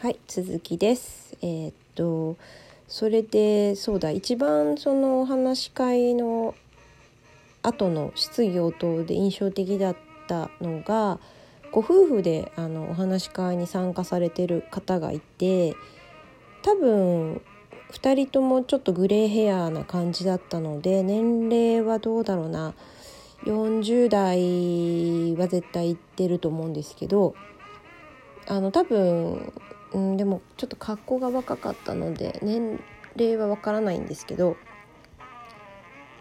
はい続きです。えー、っとそれでそうだ一番そのお話し会の後の質疑応答で印象的だったのがご夫婦であのお話し会に参加されてる方がいて多分2人ともちょっとグレーヘアな感じだったので年齢はどうだろうな40代は絶対いってると思うんですけどあの多分、うん、でもちょっと格好が若かったので年齢はわからないんですけど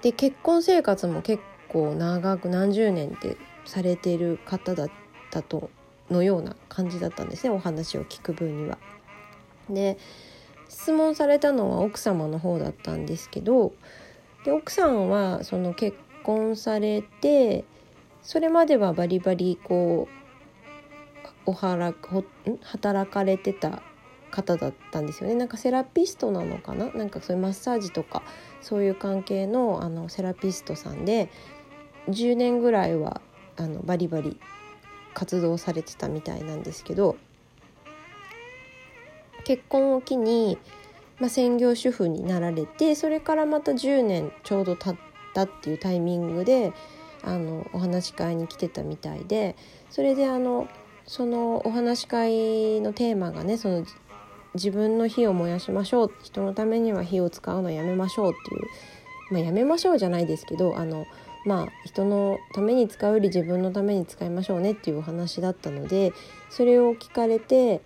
で結婚生活も結構長く何十年ってされてる方だったとのような感じだったんですねお話を聞く分には。で質問されたのは奥様の方だったんですけどで奥さんはその結婚されてそれまではバリバリこうおはらほ働かれてた方だったんですよね。なんかセラピストなのかな？なんかそういうマッサージとかそういう関係のあのセラピストさんで10年ぐらいはあのバリバリ活動されてたみたいなんですけど結婚を機に、まあ、専業主婦になられてそれからまた10年ちょうど経ったっていうタイミングであのお話し会に来てたみたいでそれであのそのお話し会のテーマがねその自分の火を燃やしましょう人のためには火を使うのやめましょうっていう、まあ、やめましょうじゃないですけどあのまあ人のために使うより自分のために使いましょうねっていうお話だったのでそれを聞かれて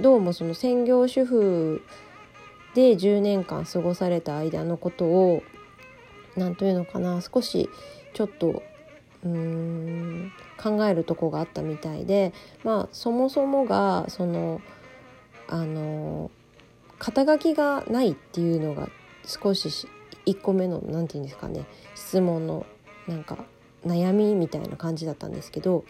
どうもその専業主婦で10年間過ごされた間のことを何というのかな少しちょっとうん考えるとこがあったみたいでまあそもそもがそのあの肩書きがないっていうのが少し1個目の何て言うんですかね質問のなんか悩みみたいな感じだったんですけど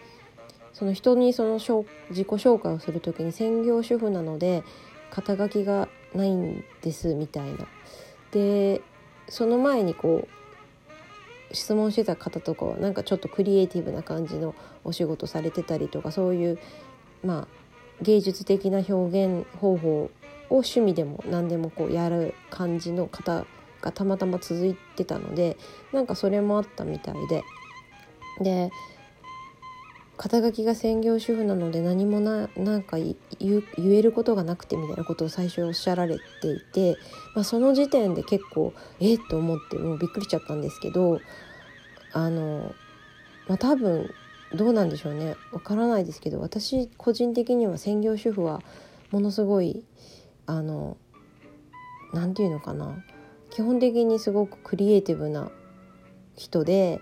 その人にその自己紹介をする時に専業主婦なので肩書きがないんですみたいな。でその前にこう質問してた方とかはなんかちょっとクリエイティブな感じのお仕事されてたりとかそういうまあ芸術的な表現方法を趣味でも何でもこうやる感じの方がたまたま続いてたのでなんかそれもあったみたいで。で肩書きが専業主婦なので何もななんか言えることがなくてみたいなことを最初おっしゃられていて、まあ、その時点で結構えっと思ってもうびっくりしちゃったんですけどあの、まあ、多分どうなんでしょうね。わからないですけど私個人的には専業主婦はものすごいあの何て言うのかな。基本的にすごくクリエイティブな人で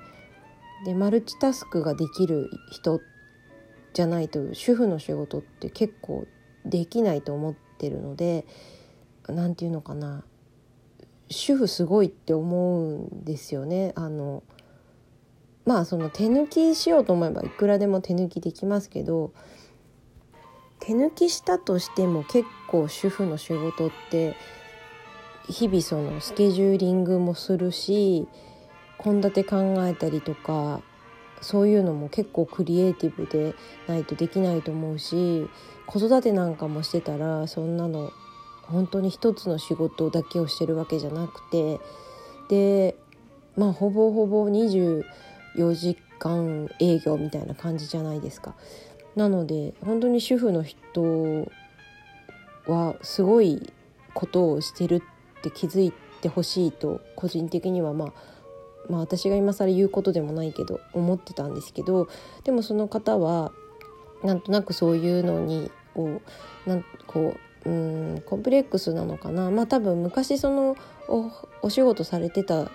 でマルチタスクができる人じゃないと主婦の仕事って結構できないと思ってるので何て言うのかな主婦すごいって思うんですよね。あのまあその手抜きしようと思えばいくらでも手抜きできますけど手抜きしたとしても結構主婦の仕事って日々そのスケジューリングもするし献立考えたりとかそういうのも結構クリエイティブでないとできないと思うし子育てなんかもしてたらそんなの本当に一つの仕事だけをしてるわけじゃなくてでまあほぼほぼ24時間営業みたいな感じじゃないですか。なので本当に主婦の人はすごいことをしてるって気づいてほしいと個人的にはまあまあ私が今更言うことでもないけど思ってたんですけどでもその方はなんとなくそういうのにをなんこううんコンプレックスなのかな。まあ多分昔そのお仕事されてた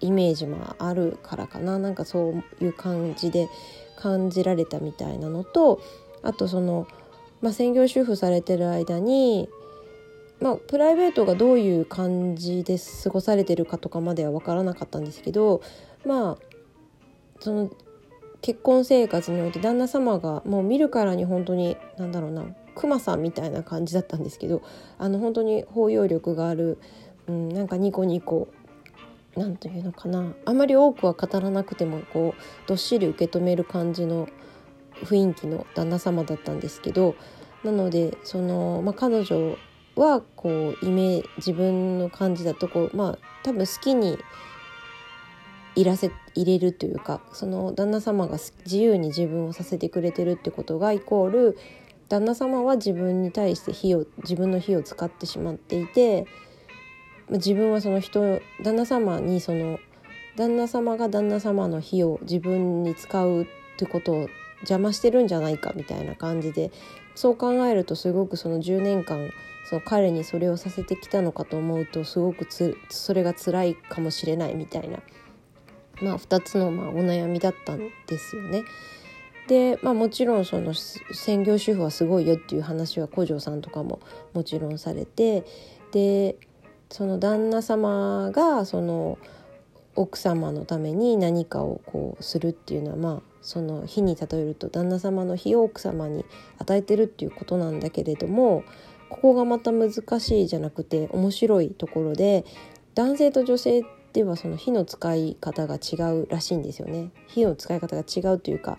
イメージもあるからかな。なんかそういう感じで感じられたみたいなのとあとその、まあ、専業主婦されてる間にまあ、プライベートがどういう感じで過ごされてるかとかまでは分からなかったんですけどまあその結婚生活において旦那様がもう見るからに本当に何だろうなクマさんみたいな感じだったんですけどあの本当に包容力がある、うん、なんかニコニコなんというのかなあまり多くは語らなくてもこうどっしり受け止める感じの雰囲気の旦那様だったんですけどなのでその、まあ、彼女はこうイメ自分の感じだとこうまあ多分好きにいらせ入れるというかその旦那様が自由に自分をさせてくれてるってことがイコール旦那様は自分に対して火を自分の火を使ってしまっていて自分はその人旦那様にその旦那様が旦那様の火を自分に使うってことを邪魔してるんじゃないかみたいな感じでそう考えるとすごくその10年間その彼にそれをさせてきたのかと思うとすごくつそれが辛いかもしれないみたいな、まあ、2つのまあお悩みだったんですよね。で、まあ、もちろんその専業主婦はすごいよっていう話は古城さんとかももちろんされてでその旦那様がその奥様のために何かをこうするっていうのはまあその火に例えると旦那様の火を奥様に与えてるっていうことなんだけれどもここがまた難しいじゃなくて面白いところで男性と女性ではその火の使い方が違うらしいんですよね。火の使い方が違うというか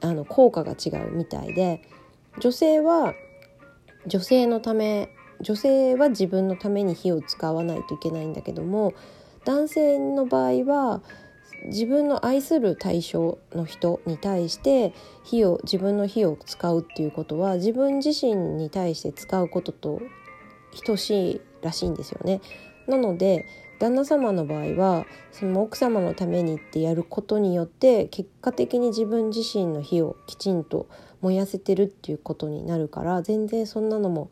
あの効果が違うみたいで女性は女性のため女性は自分のために火を使わないといけないんだけども男性の場合は自分の愛する対象の人に対して火を自分の火を使うっていうことは自分自身に対して使うことと等しいらしいんですよね。なので旦那様の場合はその奥様のためにってやることによって結果的に自分自身の火をきちんと燃やせてるっていうことになるから全然そんなのも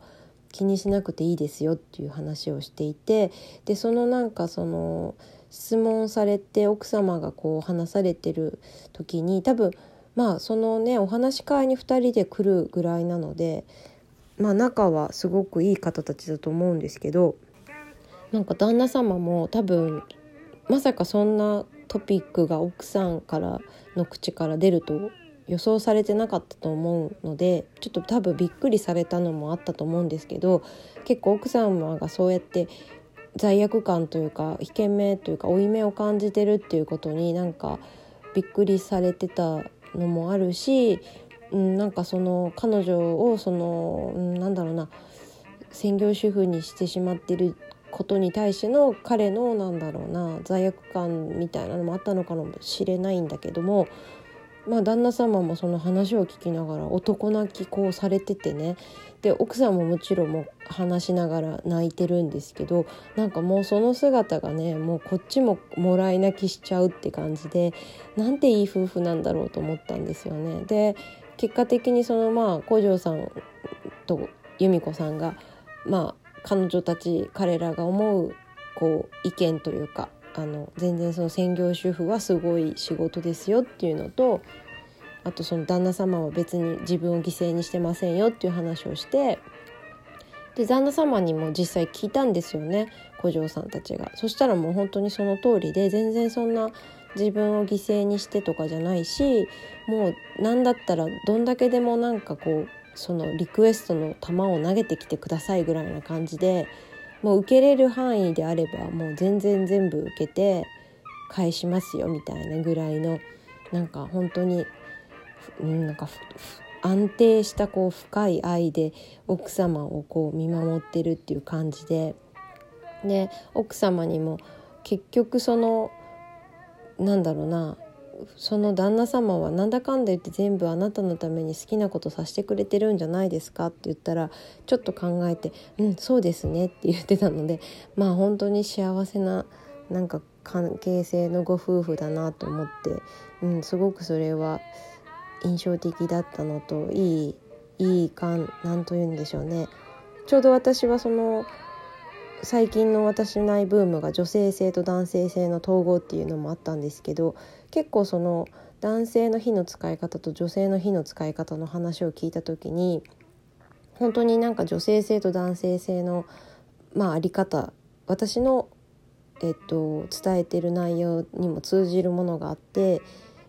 気にしなくていいですよっていう話をしていてでそのなんかその質問されて奥様がこう話されてる時に多分まあそのねお話し会に2人で来るぐらいなのでまあ仲はすごくいい方たちだと思うんですけどなんか旦那様も多分まさかそんなトピックが奥さんからの口から出ると予想されてなかったと思うのでちょっと多分びっくりされたのもあったと思うんですけど結構奥様がそうやって罪悪感というか引け目というか負い目を感じてるっていうことになんかびっくりされてたのもあるし、うん、なんかその彼女をその、うん、なんだろうな専業主婦にしてしまってることに対しての彼のなんだろうな罪悪感みたいなのもあったのかもしれないんだけどもまあ旦那様もその話を聞きながら男泣きこうされててねで奥さんももちろんも話しながら泣いてるんですけどなんかもうその姿がねもうこっちももらい泣きしちゃうって感じでなんていい夫婦なんだろうと思ったんですよね。で結果的にそのまあ古城さんと由美子さんがまあ彼女たち彼らが思うこう意見というかあの全然その専業主婦はすごい仕事ですよっていうのとあとその旦那様は別に自分を犠牲にしてませんよっていう話をしてで旦那様にも実際聞いたんですよね古城さんたちが。そしたらもう本当にその通りで全然そんな自分を犠牲にしてとかじゃないしもう何だったらどんだけでもなんかこうそのリクエストの球を投げてきてくださいぐらいな感じでもう受けれる範囲であればもう全然全部受けて返しますよみたいなぐらいのなんか本当に、うん、なんか安定したこう深い愛で奥様をこう見守ってるっていう感じでで奥様にも結局そのなんだろうなその旦那様はなんだかんだ言って全部あなたのために好きなことさせてくれてるんじゃないですかって言ったらちょっと考えて「うんそうですね」って言ってたので まあ本当に幸せななんか関係性のご夫婦だなと思って、うん、すごくそれは印象的だったのといいいい感なんと言うんでしょうね。ちょうど私はその最近の私内ブームが女性性と男性性の統合っていうのもあったんですけど結構その男性の火の使い方と女性の火の使い方の話を聞いた時に本当になんか女性性と男性性のまああり方私の、えっと、伝えてる内容にも通じるものがあって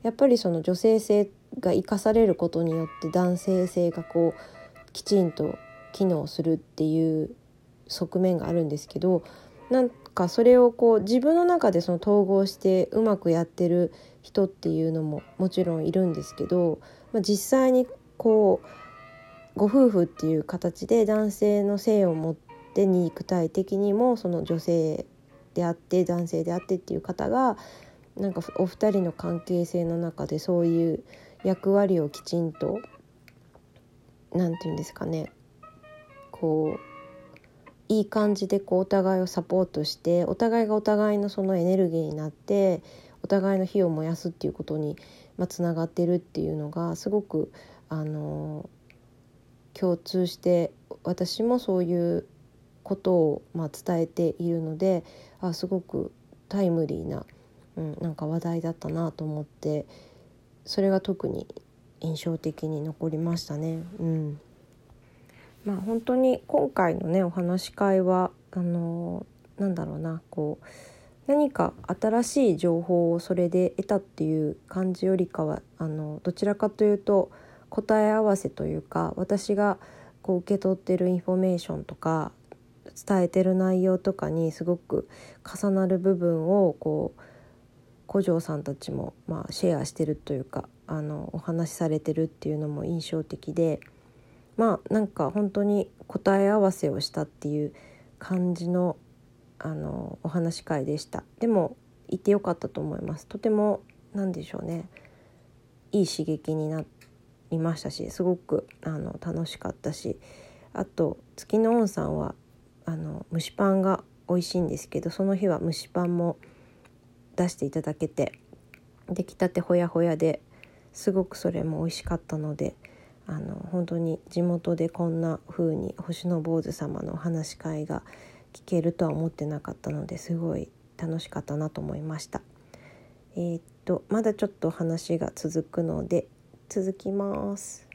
やっぱりその女性性が生かされることによって男性性がこうきちんと機能するっていう側面があるんですけどなんかそれをこう自分の中でその統合してうまくやってる人っていうのももちろんいるんですけど、まあ、実際にこうご夫婦っていう形で男性の性を持って肉体的にもその女性であって男性であってっていう方がなんかお二人の関係性の中でそういう役割をきちんと何て言うんですかねこういい感じでこうお互いをサポートしてお互いがお互いのそのエネルギーになってお互いの火を燃やすっていうことにつながってるっていうのがすごくあの共通して私もそういうことをま伝えているのであすごくタイムリーな、うん、なんか話題だったなと思ってそれが特に印象的に残りましたね。うんまあ、本当に今回のねお話し会はあのなんだろうなこう何か新しい情報をそれで得たっていう感じよりかはあのどちらかというと答え合わせというか私がこう受け取ってるインフォメーションとか伝えてる内容とかにすごく重なる部分をこう古城さんたちもまあシェアしてるというかあのお話しされてるっていうのも印象的でまあなんか本当に答え合わせをしたっていう感じのあのお話し会でした。でも行ってよかったと思います。とても何でしょうね。いい刺激になりましたしすごくあの楽しかったしあと月の温さんはあの蒸しパンが美味しいんですけどその日は蒸しパンも出していただけて出来たてほやほやですごくそれも美味しかったのであの本当に地元でこんな風に星の坊主様のお話し会が聞けるとは思ってなかったのですごい楽しかったなと思いました。えー、っとまだちょっと話が続くので続きます。